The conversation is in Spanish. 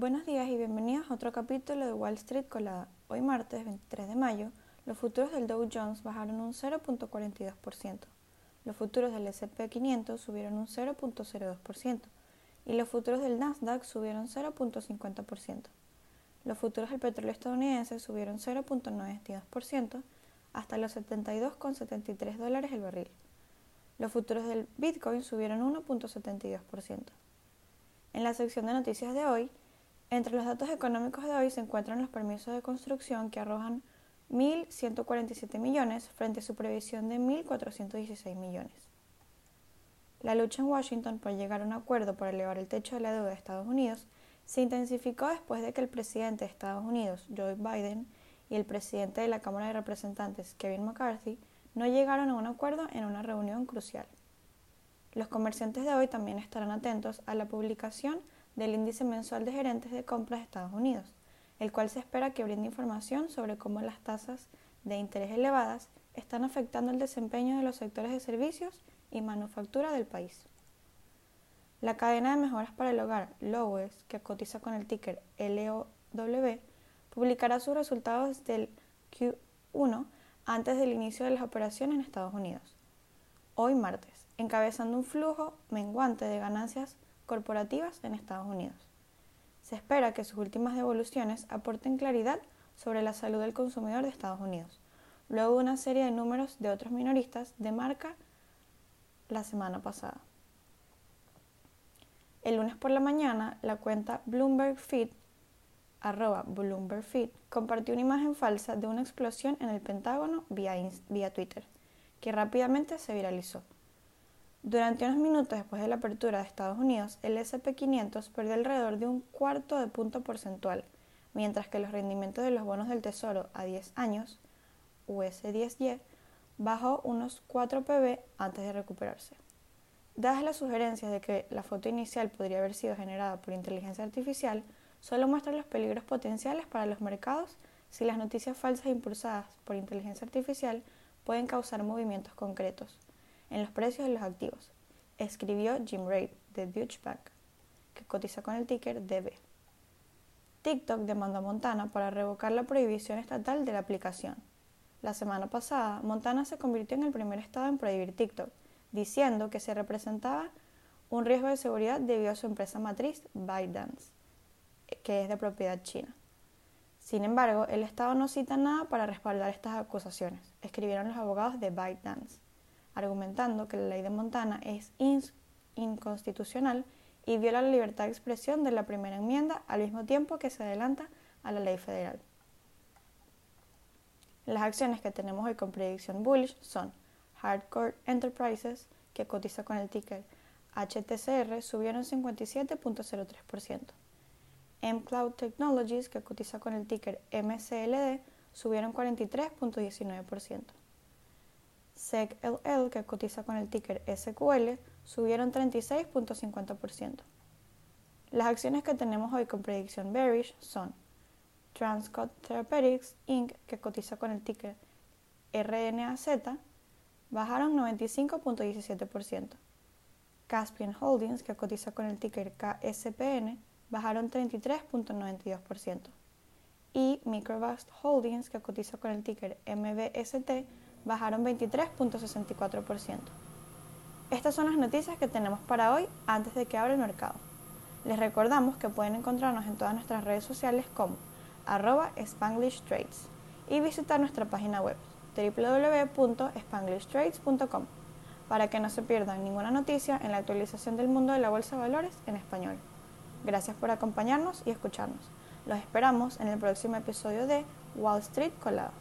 Buenos días y bienvenidos a otro capítulo de Wall Street Colada. Hoy martes 23 de mayo, los futuros del Dow Jones bajaron un 0.42%, los futuros del S&P 500 subieron un 0.02% y los futuros del Nasdaq subieron 0.50%. Los futuros del petróleo estadounidense subieron 0.92% hasta los 72,73 dólares el barril. Los futuros del Bitcoin subieron 1.72%. En la sección de noticias de hoy, entre los datos económicos de hoy se encuentran los permisos de construcción que arrojan 1.147 millones frente a su previsión de 1.416 millones. La lucha en Washington por llegar a un acuerdo para elevar el techo de la deuda de Estados Unidos se intensificó después de que el presidente de Estados Unidos, Joe Biden, y el presidente de la Cámara de Representantes, Kevin McCarthy, no llegaron a un acuerdo en una reunión crucial. Los comerciantes de hoy también estarán atentos a la publicación del índice mensual de gerentes de compras de Estados Unidos, el cual se espera que brinde información sobre cómo las tasas de interés elevadas están afectando el desempeño de los sectores de servicios y manufactura del país. La cadena de mejoras para el hogar, Lowes, que cotiza con el ticker LOW, publicará sus resultados del Q1 antes del inicio de las operaciones en Estados Unidos. Hoy martes, encabezando un flujo menguante de ganancias corporativas en Estados Unidos. Se espera que sus últimas devoluciones aporten claridad sobre la salud del consumidor de Estados Unidos, luego de una serie de números de otros minoristas de marca la semana pasada. El lunes por la mañana, la cuenta Bloomberg Feed, arroba Bloomberg Feed, compartió una imagen falsa de una explosión en el Pentágono vía, vía Twitter, que rápidamente se viralizó. Durante unos minutos después de la apertura de Estados Unidos, el SP500 perdió alrededor de un cuarto de punto porcentual, mientras que los rendimientos de los bonos del Tesoro a 10 años, US10Y, bajó unos 4 pb antes de recuperarse. Dadas las sugerencias de que la foto inicial podría haber sido generada por inteligencia artificial, solo muestra los peligros potenciales para los mercados si las noticias falsas impulsadas por inteligencia artificial pueden causar movimientos concretos en los precios de los activos, escribió Jim Ray de Deutsche Bank, que cotiza con el ticker DB. TikTok demandó a Montana para revocar la prohibición estatal de la aplicación. La semana pasada, Montana se convirtió en el primer estado en prohibir TikTok, diciendo que se representaba un riesgo de seguridad debido a su empresa matriz, ByteDance, que es de propiedad china. Sin embargo, el Estado no cita nada para respaldar estas acusaciones, escribieron los abogados de ByteDance argumentando que la ley de Montana es inconstitucional y viola la libertad de expresión de la primera enmienda al mismo tiempo que se adelanta a la ley federal. Las acciones que tenemos hoy con predicción bullish son Hardcore Enterprises, que cotiza con el ticker HTCR, subieron 57.03%. mCloud Technologies, que cotiza con el ticker MCLD, subieron 43.19%. SECLL, que cotiza con el ticker SQL, subieron 36.50%. Las acciones que tenemos hoy con predicción bearish son Transcode Therapeutics Inc., que cotiza con el ticker RNAZ, bajaron 95.17%. Caspian Holdings, que cotiza con el ticker KSPN, bajaron 33.92%. Y Microvast Holdings, que cotiza con el ticker MBST, bajaron 23.64%. Estas son las noticias que tenemos para hoy antes de que abra el mercado. Les recordamos que pueden encontrarnos en todas nuestras redes sociales como arroba Spanglish Trades y visitar nuestra página web www.spanglishtrades.com para que no se pierdan ninguna noticia en la actualización del mundo de la bolsa de valores en español. Gracias por acompañarnos y escucharnos. Los esperamos en el próximo episodio de Wall Street Colado.